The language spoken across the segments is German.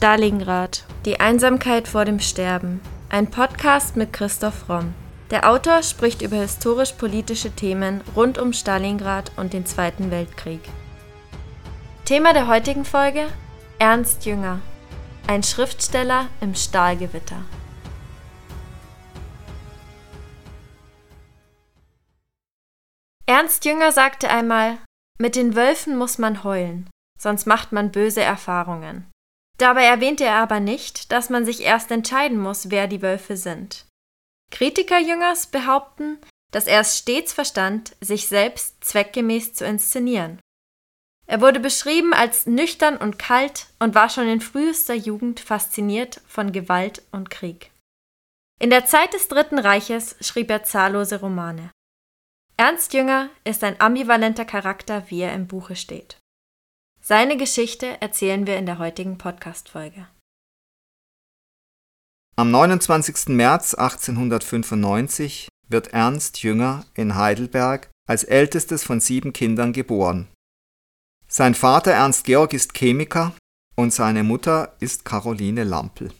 Stalingrad. Die Einsamkeit vor dem Sterben. Ein Podcast mit Christoph Romm. Der Autor spricht über historisch-politische Themen rund um Stalingrad und den Zweiten Weltkrieg. Thema der heutigen Folge: Ernst Jünger. Ein Schriftsteller im Stahlgewitter. Ernst Jünger sagte einmal, mit den Wölfen muss man heulen, sonst macht man böse Erfahrungen. Dabei erwähnte er aber nicht, dass man sich erst entscheiden muss, wer die Wölfe sind. Kritiker Jüngers behaupten, dass er es stets verstand, sich selbst zweckgemäß zu inszenieren. Er wurde beschrieben als nüchtern und kalt und war schon in frühester Jugend fasziniert von Gewalt und Krieg. In der Zeit des Dritten Reiches schrieb er zahllose Romane. Ernst Jünger ist ein ambivalenter Charakter, wie er im Buche steht. Seine Geschichte erzählen wir in der heutigen Podcast-Folge. Am 29. März 1895 wird Ernst Jünger in Heidelberg als ältestes von sieben Kindern geboren. Sein Vater Ernst Georg ist Chemiker und seine Mutter ist Caroline Lampel.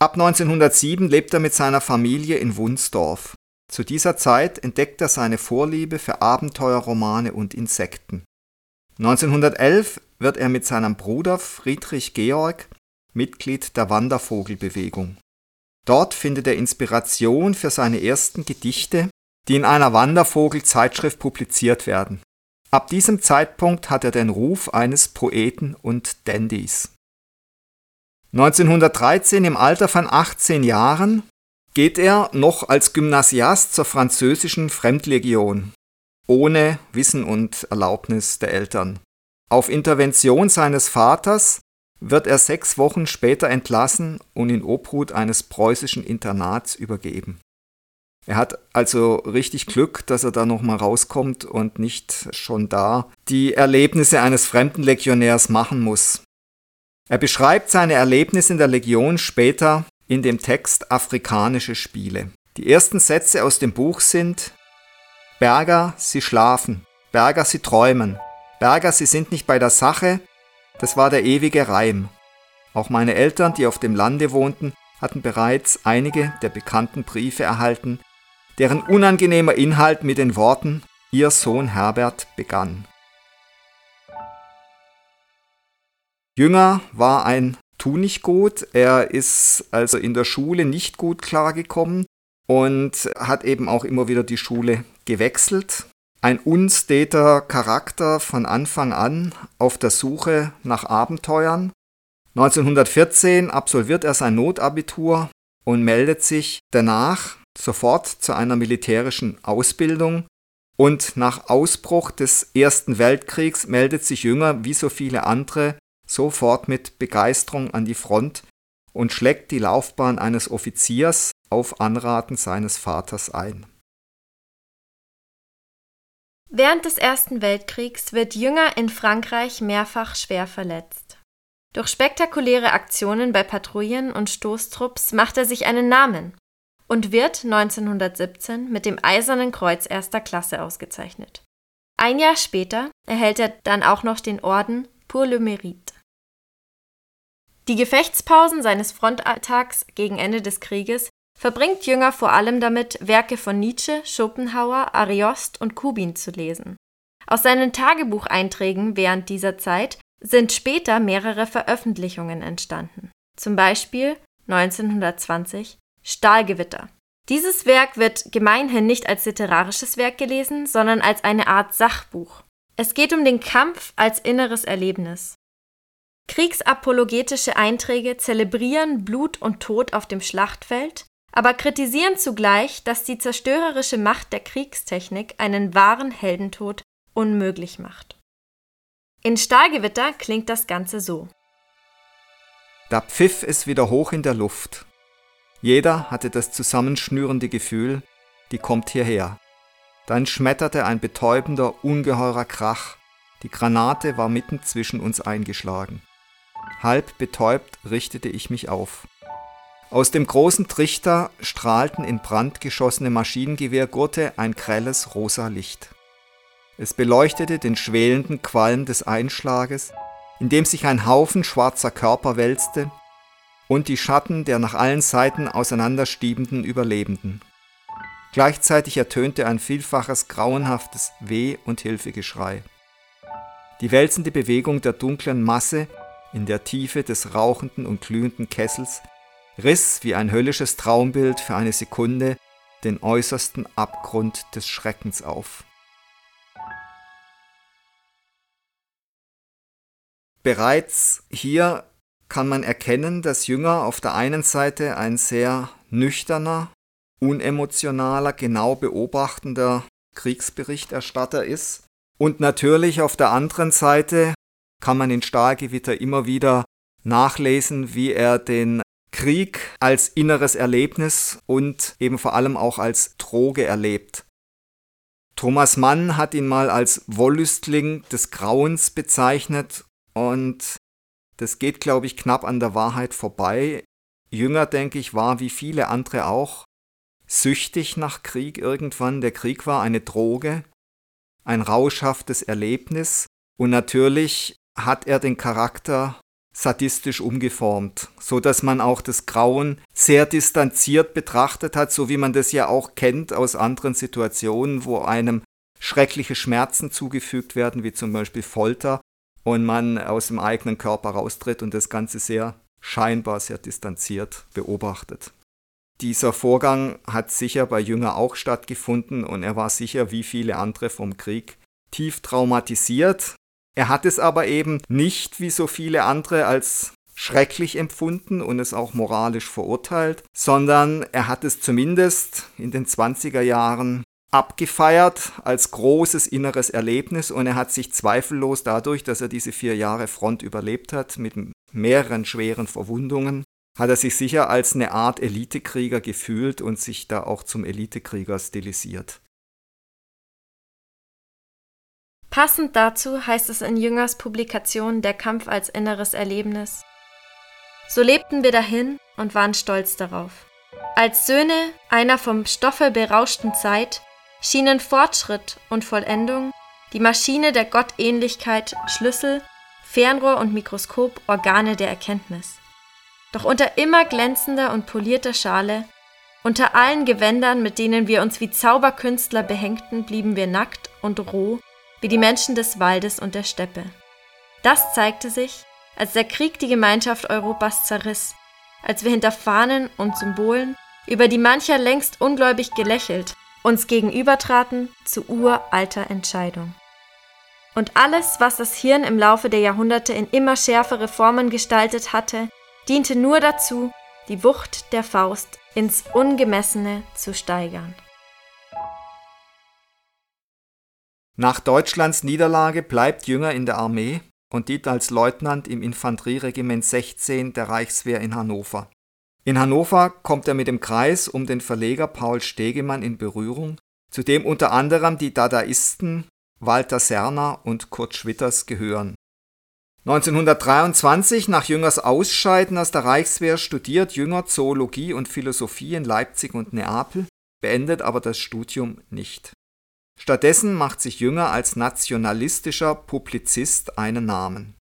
Ab 1907 lebt er mit seiner Familie in Wunsdorf. Zu dieser Zeit entdeckt er seine Vorliebe für Abenteuerromane und Insekten. 1911 wird er mit seinem Bruder Friedrich Georg Mitglied der Wandervogelbewegung. Dort findet er Inspiration für seine ersten Gedichte, die in einer Wandervogelzeitschrift publiziert werden. Ab diesem Zeitpunkt hat er den Ruf eines Poeten und Dandys. 1913 im Alter von 18 Jahren geht er noch als Gymnasiast zur französischen Fremdlegion, ohne Wissen und Erlaubnis der Eltern. Auf Intervention seines Vaters wird er sechs Wochen später entlassen und in Obhut eines preußischen Internats übergeben. Er hat also richtig Glück, dass er da nochmal rauskommt und nicht schon da die Erlebnisse eines fremden Legionärs machen muss. Er beschreibt seine Erlebnisse in der Legion später in dem Text Afrikanische Spiele. Die ersten Sätze aus dem Buch sind Berger, Sie schlafen, Berger, Sie träumen, Berger, Sie sind nicht bei der Sache, das war der ewige Reim. Auch meine Eltern, die auf dem Lande wohnten, hatten bereits einige der bekannten Briefe erhalten, deren unangenehmer Inhalt mit den Worten Ihr Sohn Herbert begann. Jünger war ein tu nicht gut. Er ist also in der Schule nicht gut klargekommen und hat eben auch immer wieder die Schule gewechselt. Ein unsteter Charakter von Anfang an auf der Suche nach Abenteuern. 1914 absolviert er sein Notabitur und meldet sich danach sofort zu einer militärischen Ausbildung. Und nach Ausbruch des Ersten Weltkriegs meldet sich Jünger wie so viele andere sofort mit Begeisterung an die Front und schlägt die Laufbahn eines Offiziers auf Anraten seines Vaters ein. Während des Ersten Weltkriegs wird Jünger in Frankreich mehrfach schwer verletzt. Durch spektakuläre Aktionen bei Patrouillen und Stoßtrupps macht er sich einen Namen und wird 1917 mit dem Eisernen Kreuz erster Klasse ausgezeichnet. Ein Jahr später erhält er dann auch noch den Orden Pour le Mérite. Die Gefechtspausen seines Frontalltags gegen Ende des Krieges verbringt Jünger vor allem damit, Werke von Nietzsche, Schopenhauer, Ariost und Kubin zu lesen. Aus seinen Tagebucheinträgen während dieser Zeit sind später mehrere Veröffentlichungen entstanden. Zum Beispiel 1920 Stahlgewitter. Dieses Werk wird gemeinhin nicht als literarisches Werk gelesen, sondern als eine Art Sachbuch. Es geht um den Kampf als inneres Erlebnis. Kriegsapologetische Einträge zelebrieren Blut und Tod auf dem Schlachtfeld, aber kritisieren zugleich, dass die zerstörerische Macht der Kriegstechnik einen wahren Heldentod unmöglich macht. In Stahlgewitter klingt das Ganze so. Da pfiff es wieder hoch in der Luft. Jeder hatte das zusammenschnürende Gefühl, die kommt hierher. Dann schmetterte ein betäubender, ungeheurer Krach. Die Granate war mitten zwischen uns eingeschlagen. Halb betäubt richtete ich mich auf. Aus dem großen Trichter strahlten in Brand geschossene Maschinengewehrgurte ein grelles rosa Licht. Es beleuchtete den schwelenden Qualm des Einschlages, in dem sich ein Haufen schwarzer Körper wälzte und die Schatten der nach allen Seiten auseinanderstiebenden Überlebenden. Gleichzeitig ertönte ein vielfaches grauenhaftes Weh- und Hilfegeschrei. Die wälzende Bewegung der dunklen Masse in der Tiefe des rauchenden und glühenden Kessels riss wie ein höllisches Traumbild für eine Sekunde den äußersten Abgrund des Schreckens auf. Bereits hier kann man erkennen, dass Jünger auf der einen Seite ein sehr nüchterner, unemotionaler, genau beobachtender Kriegsberichterstatter ist und natürlich auf der anderen Seite kann man in Stahlgewitter immer wieder nachlesen, wie er den Krieg als inneres Erlebnis und eben vor allem auch als Droge erlebt. Thomas Mann hat ihn mal als Wollüstling des Grauens bezeichnet und das geht, glaube ich, knapp an der Wahrheit vorbei. Jünger, denke ich, war wie viele andere auch süchtig nach Krieg irgendwann. Der Krieg war eine Droge, ein rauschhaftes Erlebnis und natürlich hat er den Charakter sadistisch umgeformt, so dass man auch das Grauen sehr distanziert betrachtet hat, so wie man das ja auch kennt aus anderen Situationen, wo einem schreckliche Schmerzen zugefügt werden, wie zum Beispiel Folter, und man aus dem eigenen Körper raustritt und das Ganze sehr scheinbar sehr distanziert beobachtet. Dieser Vorgang hat sicher bei Jünger auch stattgefunden und er war sicher wie viele andere vom Krieg tief traumatisiert. Er hat es aber eben nicht wie so viele andere als schrecklich empfunden und es auch moralisch verurteilt, sondern er hat es zumindest in den 20er Jahren abgefeiert als großes inneres Erlebnis und er hat sich zweifellos dadurch, dass er diese vier Jahre Front überlebt hat mit mehreren schweren Verwundungen, hat er sich sicher als eine Art Elitekrieger gefühlt und sich da auch zum Elitekrieger stilisiert. Passend dazu heißt es in Jüngers Publikation Der Kampf als inneres Erlebnis. So lebten wir dahin und waren stolz darauf. Als Söhne einer vom Stoffe berauschten Zeit schienen Fortschritt und Vollendung, die Maschine der Gottähnlichkeit Schlüssel, Fernrohr und Mikroskop Organe der Erkenntnis. Doch unter immer glänzender und polierter Schale, unter allen Gewändern, mit denen wir uns wie Zauberkünstler behängten, blieben wir nackt und roh wie die Menschen des Waldes und der Steppe. Das zeigte sich, als der Krieg die Gemeinschaft Europas zerriss, als wir hinter Fahnen und Symbolen, über die mancher längst ungläubig gelächelt, uns gegenübertraten zu uralter Entscheidung. Und alles, was das Hirn im Laufe der Jahrhunderte in immer schärfere Formen gestaltet hatte, diente nur dazu, die Wucht der Faust ins Ungemessene zu steigern. Nach Deutschlands Niederlage bleibt Jünger in der Armee und dient als Leutnant im Infanterieregiment 16 der Reichswehr in Hannover. In Hannover kommt er mit dem Kreis um den Verleger Paul Stegemann in Berührung, zu dem unter anderem die Dadaisten Walter Serner und Kurt Schwitters gehören 1923, nach Jüngers Ausscheiden aus der Reichswehr, studiert Jünger Zoologie und Philosophie in Leipzig und Neapel, beendet aber das Studium nicht. Stattdessen macht sich Jünger als nationalistischer Publizist einen Namen.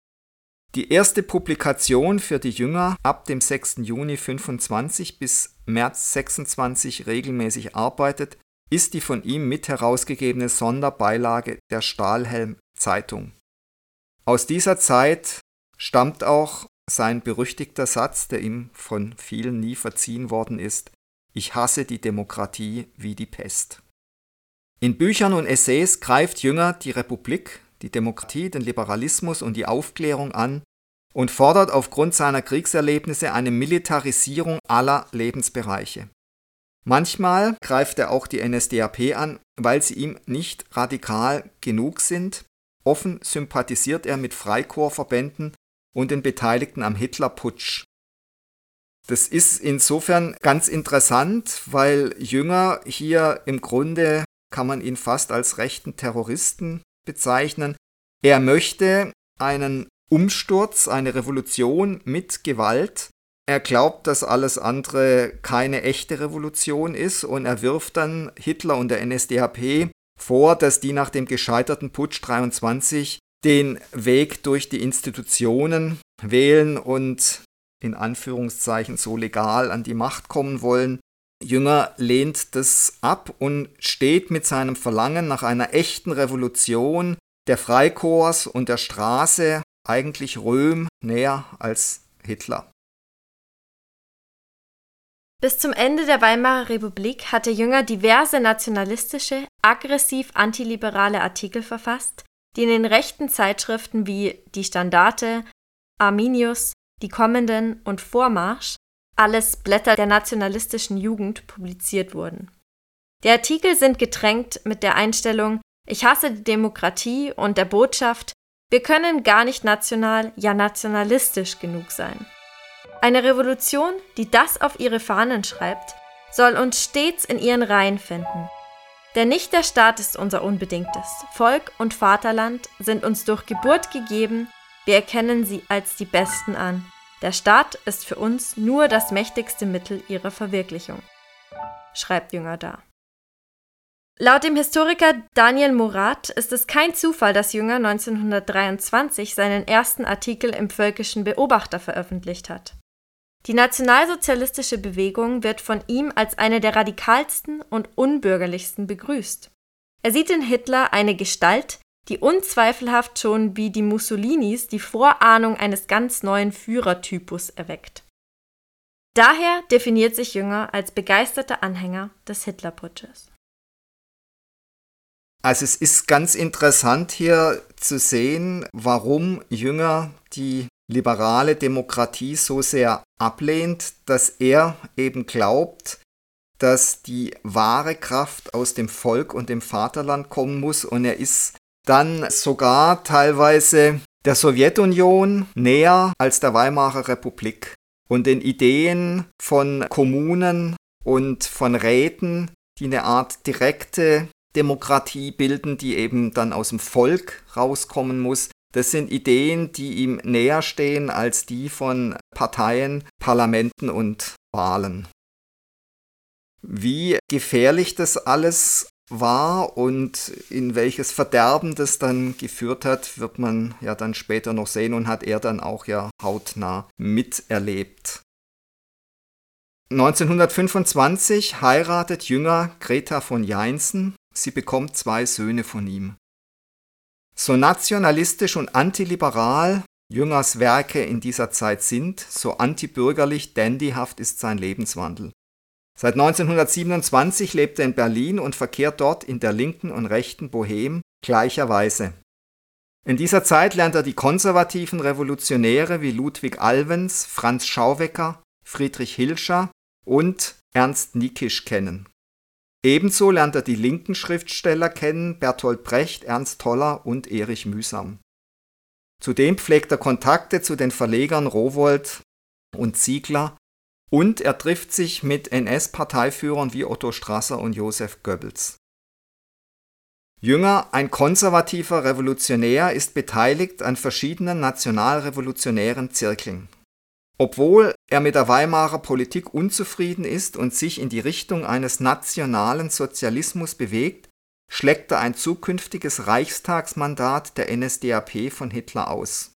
Die erste Publikation für die Jünger ab dem 6. Juni 25 bis März 26 regelmäßig arbeitet, ist die von ihm mit herausgegebene Sonderbeilage der Stahlhelm Zeitung. Aus dieser Zeit stammt auch sein berüchtigter Satz, der ihm von vielen nie verziehen worden ist, ich hasse die Demokratie wie die Pest. In Büchern und Essays greift Jünger die Republik, die Demokratie, den Liberalismus und die Aufklärung an und fordert aufgrund seiner Kriegserlebnisse eine Militarisierung aller Lebensbereiche. Manchmal greift er auch die NSDAP an, weil sie ihm nicht radikal genug sind Offen sympathisiert er mit Freikorpsverbänden und den Beteiligten am Hitlerputsch. Das ist insofern ganz interessant, weil Jünger hier im Grunde kann man ihn fast als rechten Terroristen bezeichnen. Er möchte einen Umsturz, eine Revolution mit Gewalt. Er glaubt, dass alles andere keine echte Revolution ist und er wirft dann Hitler und der NSDAP vor, dass die nach dem gescheiterten Putsch 23 den Weg durch die Institutionen wählen und in Anführungszeichen so legal an die Macht kommen wollen. Jünger lehnt das ab und steht mit seinem Verlangen nach einer echten Revolution der Freikorps und der Straße eigentlich Röhm näher als Hitler. Bis zum Ende der Weimarer Republik hatte Jünger diverse nationalistische, aggressiv antiliberale Artikel verfasst, die in den rechten Zeitschriften wie Die Standarte, Arminius, Die Kommenden und Vormarsch, alles Blätter der nationalistischen Jugend, publiziert wurden. Die Artikel sind getränkt mit der Einstellung Ich hasse die Demokratie und der Botschaft Wir können gar nicht national, ja nationalistisch genug sein. Eine Revolution, die das auf ihre Fahnen schreibt, soll uns stets in ihren Reihen finden. Denn nicht der Staat ist unser Unbedingtes. Volk und Vaterland sind uns durch Geburt gegeben, wir erkennen sie als die Besten an. Der Staat ist für uns nur das mächtigste Mittel ihrer Verwirklichung, schreibt Jünger da. Laut dem Historiker Daniel Murat ist es kein Zufall, dass Jünger 1923 seinen ersten Artikel im Völkischen Beobachter veröffentlicht hat. Die nationalsozialistische Bewegung wird von ihm als eine der radikalsten und unbürgerlichsten begrüßt. Er sieht in Hitler eine Gestalt, die unzweifelhaft schon wie die Mussolinis die Vorahnung eines ganz neuen Führertypus erweckt. Daher definiert sich Jünger als begeisterter Anhänger des Hitlerputsches. Also es ist ganz interessant hier zu sehen, warum Jünger die liberale Demokratie so sehr ablehnt, dass er eben glaubt, dass die wahre Kraft aus dem Volk und dem Vaterland kommen muss und er ist dann sogar teilweise der Sowjetunion näher als der Weimarer Republik und den Ideen von Kommunen und von Räten, die eine Art direkte Demokratie bilden, die eben dann aus dem Volk rauskommen muss, das sind Ideen, die ihm näher stehen als die von Parteien, Parlamenten und Wahlen. Wie gefährlich das alles war und in welches Verderben das dann geführt hat, wird man ja dann später noch sehen und hat er dann auch ja hautnah miterlebt. 1925 heiratet Jünger Greta von Jeinsen. Sie bekommt zwei Söhne von ihm. So nationalistisch und antiliberal Jüngers Werke in dieser Zeit sind, so antibürgerlich dandyhaft ist sein Lebenswandel. Seit 1927 lebt er in Berlin und verkehrt dort in der linken und rechten Bohem gleicherweise. In dieser Zeit lernt er die konservativen Revolutionäre wie Ludwig Alvens, Franz Schauwecker, Friedrich Hilscher und Ernst Nikisch kennen. Ebenso lernt er die linken Schriftsteller kennen, Bertolt Brecht, Ernst Toller und Erich Mühsam. Zudem pflegt er Kontakte zu den Verlegern Rowold und Ziegler und er trifft sich mit NS-Parteiführern wie Otto Strasser und Josef Goebbels. Jünger, ein konservativer Revolutionär, ist beteiligt an verschiedenen nationalrevolutionären Zirkeln. Obwohl er mit der Weimarer Politik unzufrieden ist und sich in die Richtung eines nationalen Sozialismus bewegt, schlägt er ein zukünftiges Reichstagsmandat der NSDAP von Hitler aus.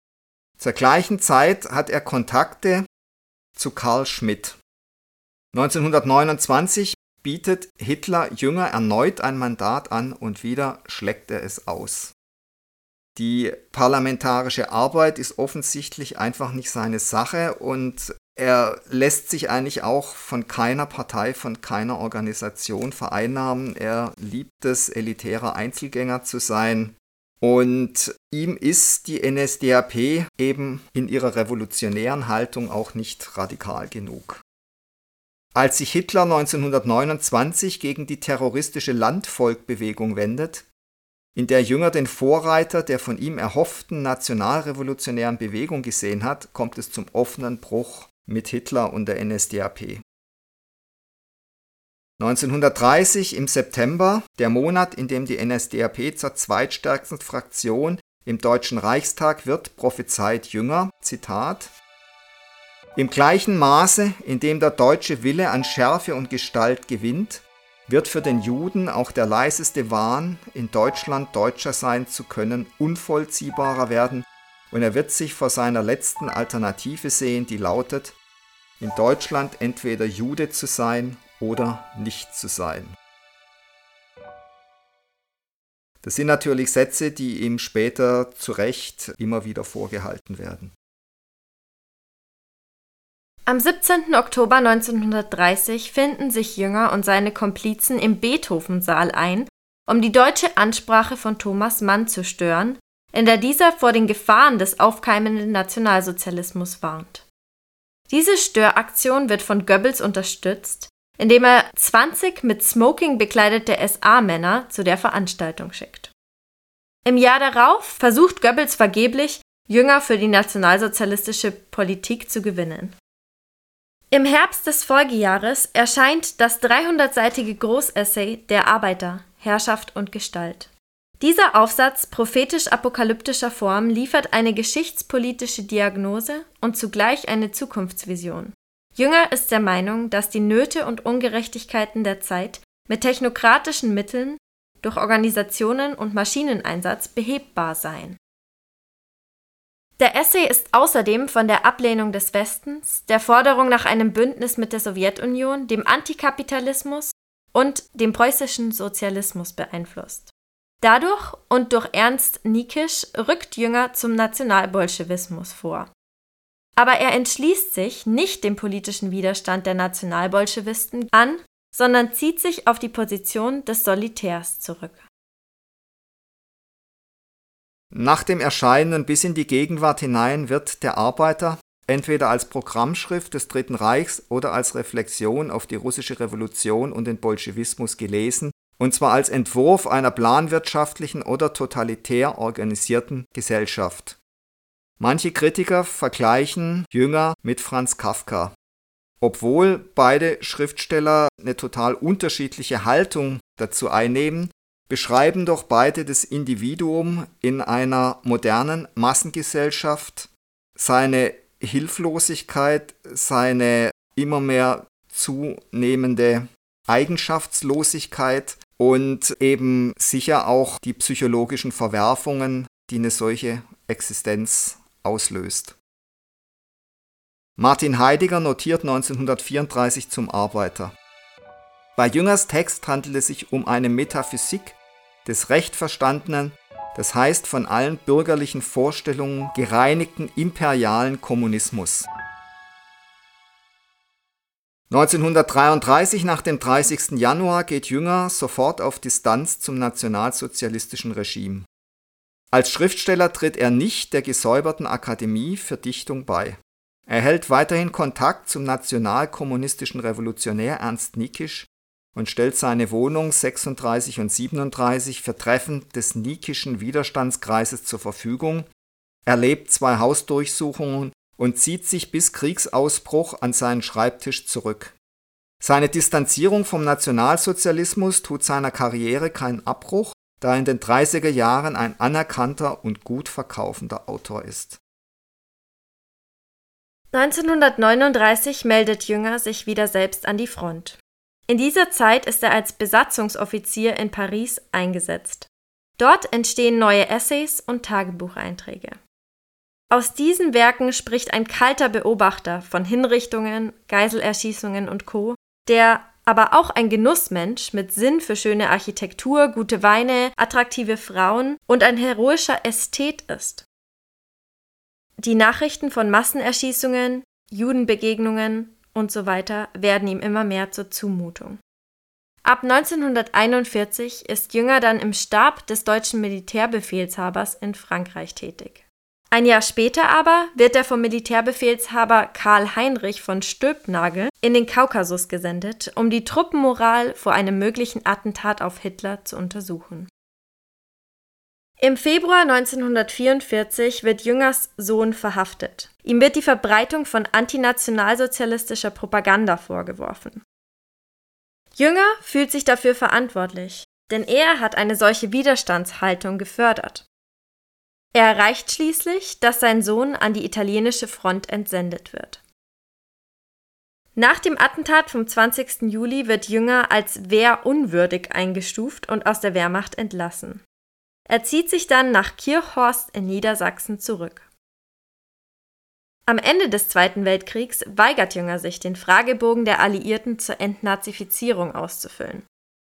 Zur gleichen Zeit hat er Kontakte zu Karl Schmidt. 1929 bietet Hitler Jünger erneut ein Mandat an und wieder schlägt er es aus. Die parlamentarische Arbeit ist offensichtlich einfach nicht seine Sache und er lässt sich eigentlich auch von keiner Partei, von keiner Organisation vereinnahmen. Er liebt es, elitärer Einzelgänger zu sein. Und ihm ist die NSDAP eben in ihrer revolutionären Haltung auch nicht radikal genug. Als sich Hitler 1929 gegen die terroristische Landvolkbewegung wendet, in der Jünger den Vorreiter der von ihm erhofften nationalrevolutionären Bewegung gesehen hat, kommt es zum offenen Bruch mit Hitler und der NSDAP. 1930 im September, der Monat, in dem die NSDAP zur zweitstärksten Fraktion im Deutschen Reichstag wird, prophezeit Jünger, Zitat, im gleichen Maße, in dem der deutsche Wille an Schärfe und Gestalt gewinnt, wird für den Juden auch der leiseste Wahn, in Deutschland Deutscher sein zu können, unvollziehbarer werden. Und er wird sich vor seiner letzten Alternative sehen, die lautet, in Deutschland entweder Jude zu sein oder nicht zu sein. Das sind natürlich Sätze, die ihm später zu Recht immer wieder vorgehalten werden. Am 17. Oktober 1930 finden sich Jünger und seine Komplizen im Beethoven-Saal ein, um die deutsche Ansprache von Thomas Mann zu stören, in der dieser vor den Gefahren des aufkeimenden Nationalsozialismus warnt. Diese Störaktion wird von Goebbels unterstützt, indem er 20 mit Smoking bekleidete SA-Männer zu der Veranstaltung schickt. Im Jahr darauf versucht Goebbels vergeblich, Jünger für die nationalsozialistische Politik zu gewinnen. Im Herbst des Folgejahres erscheint das 300-seitige Großessay Der Arbeiter, Herrschaft und Gestalt. Dieser Aufsatz prophetisch-apokalyptischer Form liefert eine geschichtspolitische Diagnose und zugleich eine Zukunftsvision. Jünger ist der Meinung, dass die Nöte und Ungerechtigkeiten der Zeit mit technokratischen Mitteln durch Organisationen und Maschineneinsatz behebbar seien. Der Essay ist außerdem von der Ablehnung des Westens, der Forderung nach einem Bündnis mit der Sowjetunion, dem Antikapitalismus und dem preußischen Sozialismus beeinflusst. Dadurch und durch Ernst Niekisch rückt Jünger zum Nationalbolschewismus vor. Aber er entschließt sich nicht dem politischen Widerstand der Nationalbolschewisten an, sondern zieht sich auf die Position des Solitärs zurück. Nach dem Erscheinen bis in die Gegenwart hinein wird der Arbeiter entweder als Programmschrift des Dritten Reichs oder als Reflexion auf die russische Revolution und den Bolschewismus gelesen und zwar als Entwurf einer planwirtschaftlichen oder totalitär organisierten Gesellschaft. Manche Kritiker vergleichen Jünger mit Franz Kafka. Obwohl beide Schriftsteller eine total unterschiedliche Haltung dazu einnehmen, beschreiben doch beide das Individuum in einer modernen Massengesellschaft, seine Hilflosigkeit, seine immer mehr zunehmende Eigenschaftslosigkeit und eben sicher auch die psychologischen Verwerfungen, die eine solche Existenz auslöst. Martin Heidegger notiert 1934 zum Arbeiter. Bei Jüngers Text handelt es sich um eine Metaphysik des recht verstandenen, das heißt von allen bürgerlichen Vorstellungen gereinigten imperialen Kommunismus. 1933 nach dem 30. Januar geht Jünger sofort auf Distanz zum nationalsozialistischen Regime. Als Schriftsteller tritt er nicht der gesäuberten Akademie für Dichtung bei. Er hält weiterhin Kontakt zum nationalkommunistischen Revolutionär Ernst Niekisch und stellt seine Wohnung 36 und 37 für Treffen des Nikischen Widerstandskreises zur Verfügung, erlebt zwei Hausdurchsuchungen und zieht sich bis Kriegsausbruch an seinen Schreibtisch zurück. Seine Distanzierung vom Nationalsozialismus tut seiner Karriere keinen Abbruch, da er in den 30er Jahren ein anerkannter und gut verkaufender Autor ist. 1939 meldet Jünger sich wieder selbst an die Front. In dieser Zeit ist er als Besatzungsoffizier in Paris eingesetzt. Dort entstehen neue Essays und Tagebucheinträge. Aus diesen Werken spricht ein kalter Beobachter von Hinrichtungen, Geiselerschießungen und Co., der aber auch ein Genussmensch mit Sinn für schöne Architektur, gute Weine, attraktive Frauen und ein heroischer Ästhet ist. Die Nachrichten von Massenerschießungen, Judenbegegnungen und so weiter werden ihm immer mehr zur Zumutung. Ab 1941 ist Jünger dann im Stab des deutschen Militärbefehlshabers in Frankreich tätig. Ein Jahr später aber wird er vom Militärbefehlshaber Karl Heinrich von Stülpnagel in den Kaukasus gesendet, um die Truppenmoral vor einem möglichen Attentat auf Hitler zu untersuchen. Im Februar 1944 wird Jüngers Sohn verhaftet. Ihm wird die Verbreitung von antinationalsozialistischer Propaganda vorgeworfen. Jünger fühlt sich dafür verantwortlich, denn er hat eine solche Widerstandshaltung gefördert. Er erreicht schließlich, dass sein Sohn an die italienische Front entsendet wird. Nach dem Attentat vom 20. Juli wird Jünger als wehrunwürdig eingestuft und aus der Wehrmacht entlassen. Er zieht sich dann nach Kirchhorst in Niedersachsen zurück. Am Ende des Zweiten Weltkriegs weigert Jünger sich, den Fragebogen der Alliierten zur Entnazifizierung auszufüllen.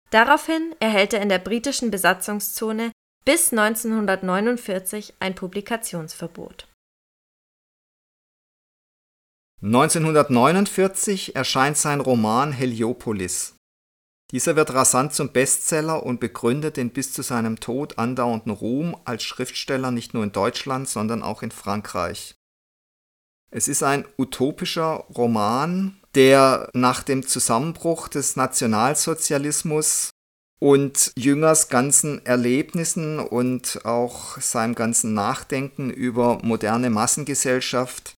Daraufhin erhält er in der britischen Besatzungszone bis 1949 ein Publikationsverbot. 1949 erscheint sein Roman Heliopolis. Dieser wird rasant zum Bestseller und begründet den bis zu seinem Tod andauernden Ruhm als Schriftsteller nicht nur in Deutschland, sondern auch in Frankreich. Es ist ein utopischer Roman, der nach dem Zusammenbruch des Nationalsozialismus und Jüngers ganzen Erlebnissen und auch seinem ganzen Nachdenken über moderne Massengesellschaft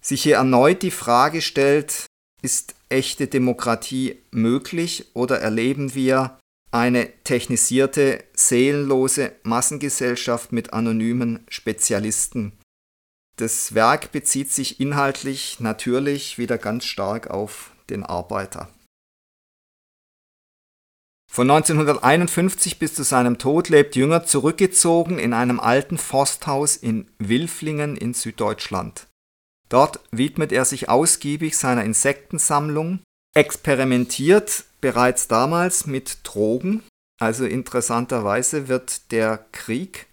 sich hier erneut die Frage stellt, ist echte Demokratie möglich oder erleben wir eine technisierte, seelenlose Massengesellschaft mit anonymen Spezialisten? Das Werk bezieht sich inhaltlich natürlich wieder ganz stark auf den Arbeiter. Von 1951 bis zu seinem Tod lebt Jünger zurückgezogen in einem alten Forsthaus in Wilflingen in Süddeutschland. Dort widmet er sich ausgiebig seiner Insektensammlung, experimentiert bereits damals mit Drogen, also interessanterweise wird der Krieg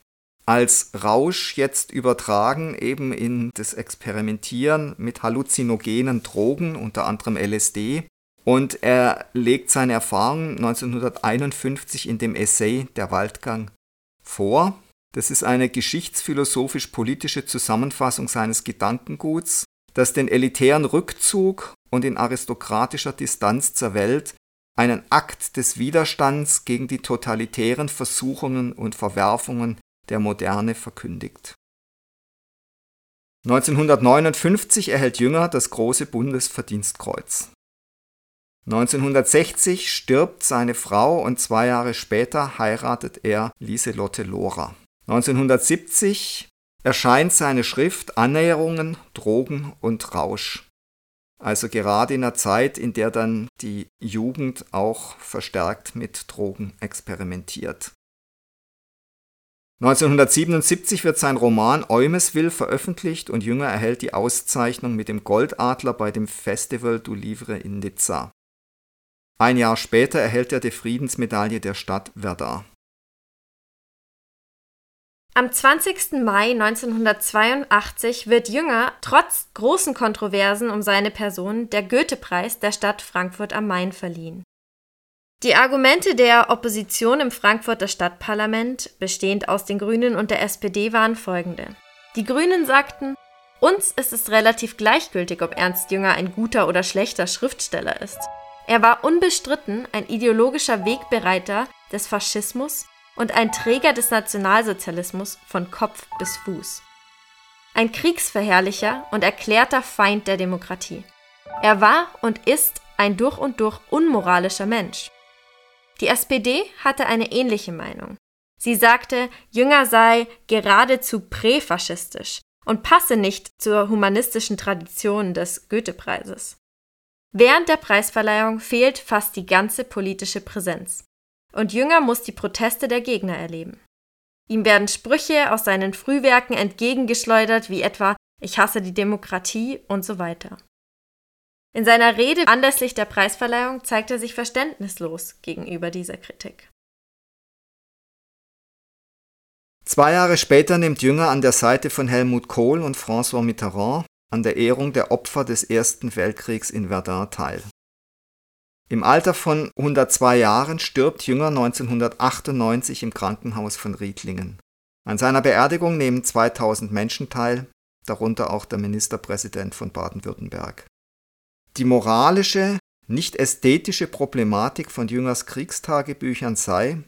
als Rausch jetzt übertragen eben in das Experimentieren mit halluzinogenen Drogen, unter anderem LSD. Und er legt seine Erfahrungen 1951 in dem Essay Der Waldgang vor. Das ist eine geschichtsphilosophisch-politische Zusammenfassung seines Gedankenguts, das den elitären Rückzug und in aristokratischer Distanz zur Welt einen Akt des Widerstands gegen die totalitären Versuchungen und Verwerfungen der Moderne verkündigt. 1959 erhält Jünger das große Bundesverdienstkreuz. 1960 stirbt seine Frau und zwei Jahre später heiratet er Lieselotte Lora. 1970 erscheint seine Schrift Annäherungen, Drogen und Rausch. Also gerade in einer Zeit, in der dann die Jugend auch verstärkt mit Drogen experimentiert. 1977 wird sein Roman Eumesville veröffentlicht und Jünger erhält die Auszeichnung mit dem Goldadler bei dem Festival du Livre in Nizza. Ein Jahr später erhält er die Friedensmedaille der Stadt Verdun. Am 20. Mai 1982 wird Jünger trotz großen Kontroversen um seine Person der Goethe-Preis der Stadt Frankfurt am Main verliehen. Die Argumente der Opposition im Frankfurter Stadtparlament, bestehend aus den Grünen und der SPD, waren folgende. Die Grünen sagten, uns ist es relativ gleichgültig, ob Ernst Jünger ein guter oder schlechter Schriftsteller ist. Er war unbestritten ein ideologischer Wegbereiter des Faschismus und ein Träger des Nationalsozialismus von Kopf bis Fuß. Ein Kriegsverherrlicher und erklärter Feind der Demokratie. Er war und ist ein durch und durch unmoralischer Mensch. Die SPD hatte eine ähnliche Meinung. Sie sagte, Jünger sei geradezu präfaschistisch und passe nicht zur humanistischen Tradition des Goethe-Preises. Während der Preisverleihung fehlt fast die ganze politische Präsenz. Und Jünger muss die Proteste der Gegner erleben. Ihm werden Sprüche aus seinen Frühwerken entgegengeschleudert, wie etwa Ich hasse die Demokratie und so weiter. In seiner Rede anlässlich der Preisverleihung zeigt er sich verständnislos gegenüber dieser Kritik. Zwei Jahre später nimmt Jünger an der Seite von Helmut Kohl und François Mitterrand an der Ehrung der Opfer des Ersten Weltkriegs in Verdun teil. Im Alter von 102 Jahren stirbt Jünger 1998 im Krankenhaus von Riedlingen. An seiner Beerdigung nehmen 2000 Menschen teil, darunter auch der Ministerpräsident von Baden-Württemberg. Die moralische, nicht ästhetische Problematik von Jüngers Kriegstagebüchern sei,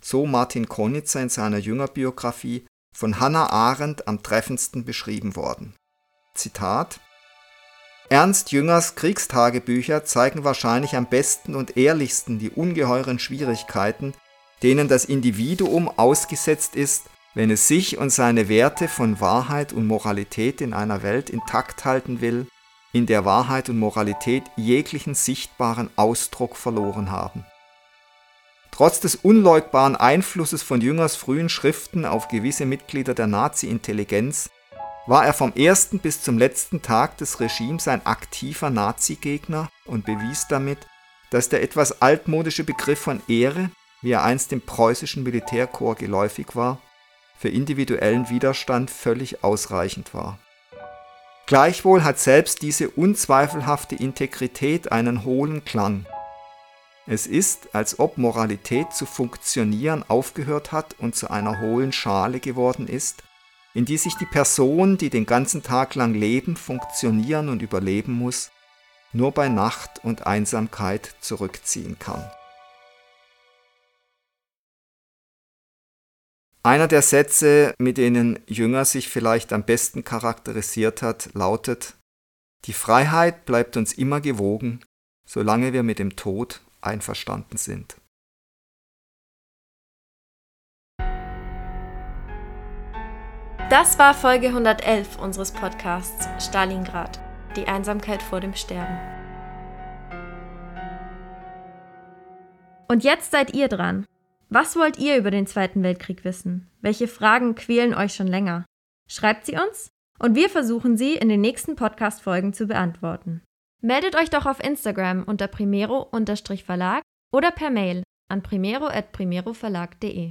so Martin Konitzer in seiner Jüngerbiografie, von Hannah Arendt am treffendsten beschrieben worden. Zitat Ernst Jüngers Kriegstagebücher zeigen wahrscheinlich am besten und ehrlichsten die ungeheuren Schwierigkeiten, denen das Individuum ausgesetzt ist, wenn es sich und seine Werte von Wahrheit und Moralität in einer Welt intakt halten will, in der Wahrheit und Moralität jeglichen sichtbaren Ausdruck verloren haben. Trotz des unleugbaren Einflusses von Jüngers frühen Schriften auf gewisse Mitglieder der Nazi-Intelligenz war er vom ersten bis zum letzten Tag des Regimes ein aktiver Nazi-Gegner und bewies damit, dass der etwas altmodische Begriff von Ehre, wie er einst im preußischen Militärkorps geläufig war, für individuellen Widerstand völlig ausreichend war. Gleichwohl hat selbst diese unzweifelhafte Integrität einen hohlen Klang. Es ist, als ob Moralität zu funktionieren aufgehört hat und zu einer hohlen Schale geworden ist, in die sich die Person, die den ganzen Tag lang leben, funktionieren und überleben muss, nur bei Nacht und Einsamkeit zurückziehen kann. Einer der Sätze, mit denen Jünger sich vielleicht am besten charakterisiert hat, lautet, Die Freiheit bleibt uns immer gewogen, solange wir mit dem Tod einverstanden sind. Das war Folge 111 unseres Podcasts Stalingrad, die Einsamkeit vor dem Sterben. Und jetzt seid ihr dran. Was wollt ihr über den Zweiten Weltkrieg wissen? Welche Fragen quälen euch schon länger? Schreibt sie uns und wir versuchen sie in den nächsten Podcast-Folgen zu beantworten. Meldet euch doch auf Instagram unter primero-verlag oder per Mail an primero.primeroverlag.de.